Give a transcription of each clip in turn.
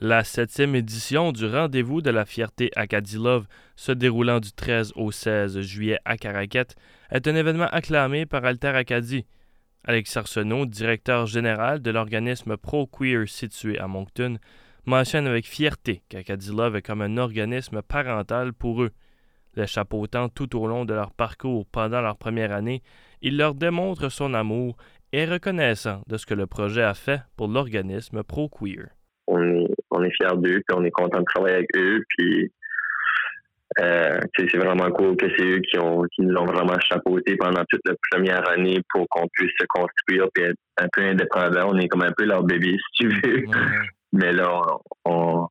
La septième édition du Rendez-vous de la fierté Acadie-Love, se déroulant du 13 au 16 juillet à Caraquette, est un événement acclamé par Alter Acadie. Alex Arsenault, directeur général de l'organisme Pro-Queer situé à Moncton, mentionne avec fierté qu'Acadie-Love est comme un organisme parental pour eux. Les chapeautant tout au long de leur parcours pendant leur première année, il leur démontre son amour et reconnaissant de ce que le projet a fait pour l'organisme Pro-Queer on est fiers d'eux, puis on est content de travailler avec eux, puis euh, c'est vraiment cool que c'est eux qui ont qui nous ont vraiment chapeauté pendant toute la première année pour qu'on puisse se construire et être un peu indépendant. On est comme un peu leur bébé, si tu veux. Mais là, on,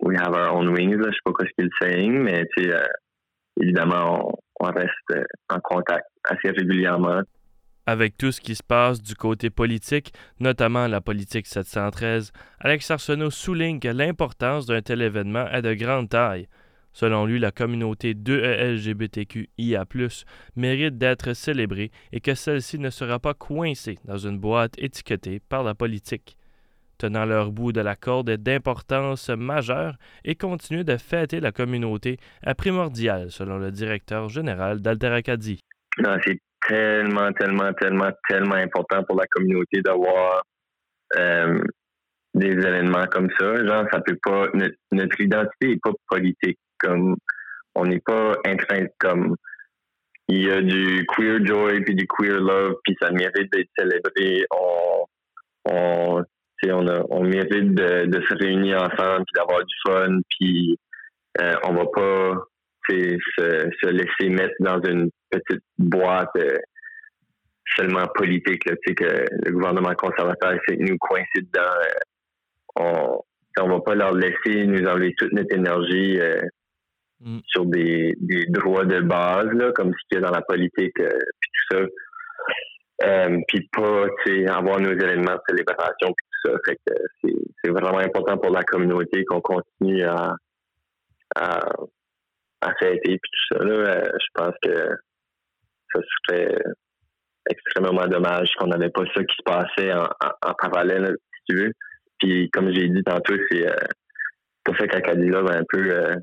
we have our own wings, là, je sais pas quoi ce qu'ils saying, mais euh, évidemment, on, on reste en contact assez régulièrement. Avec tout ce qui se passe du côté politique, notamment la politique 713, Alex Arsenault souligne que l'importance d'un tel événement est de grande taille. Selon lui, la communauté 2LGBTQIA+, mérite d'être célébrée et que celle-ci ne sera pas coincée dans une boîte étiquetée par la politique. Tenant leur bout de la corde est d'importance majeure et continuer de fêter la communauté est primordial, selon le directeur général d'Alter Acadie tellement, tellement, tellement, tellement important pour la communauté d'avoir euh, des événements comme ça. Genre, ça peut pas. Notre, identité est pas politique. Comme on n'est pas intrinsèque comme il y a du queer joy puis du queer love puis ça mérite d'être célébré. On on on, a, on mérite de, de, se réunir ensemble puis d'avoir du fun puis euh, on va pas se, se laisser mettre dans une petite boîte euh, seulement politique, là, que le gouvernement conservateur essaie de nous coincer dedans. Euh, on on va pas leur laisser nous enlever toute notre énergie euh, mm. sur des, des, droits de base, là, comme ce qu'il y a dans la politique, puis tout ça. puis pas avoir nos événements de célébration puis tout ça. Fait que c'est vraiment important pour la communauté qu'on continue à, à, à fêter puis tout ça. Là. je pense que ça serait extrêmement dommage qu'on n'avait pas ça qui se passait en, parallèle, si tu veux. Puis comme j'ai dit tantôt, c'est euh, pour ça qu'Acadie va un peu euh,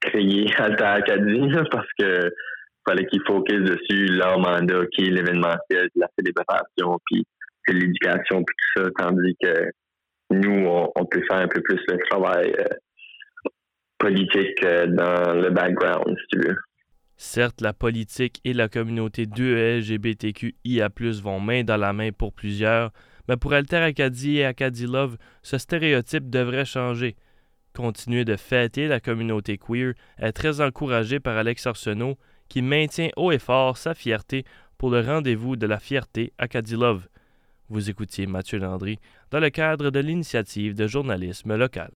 créer Alta Acadie parce que fallait qu'ils focusent dessus leur mandat qui l'événementiel, la célébration, puis l'éducation, puis tout ça, tandis que nous, on, peut faire un peu plus le travail euh, euh, dans le background, si tu veux. Certes, la politique et la communauté 2LGBTQIA+, vont main dans la main pour plusieurs, mais pour Alter Acadie et Acadie Love, ce stéréotype devrait changer. Continuer de fêter la communauté queer est très encouragé par Alex Arsenault, qui maintient haut et fort sa fierté pour le rendez-vous de la fierté Acadie Love. Vous écoutiez Mathieu Landry dans le cadre de l'initiative de journalisme local.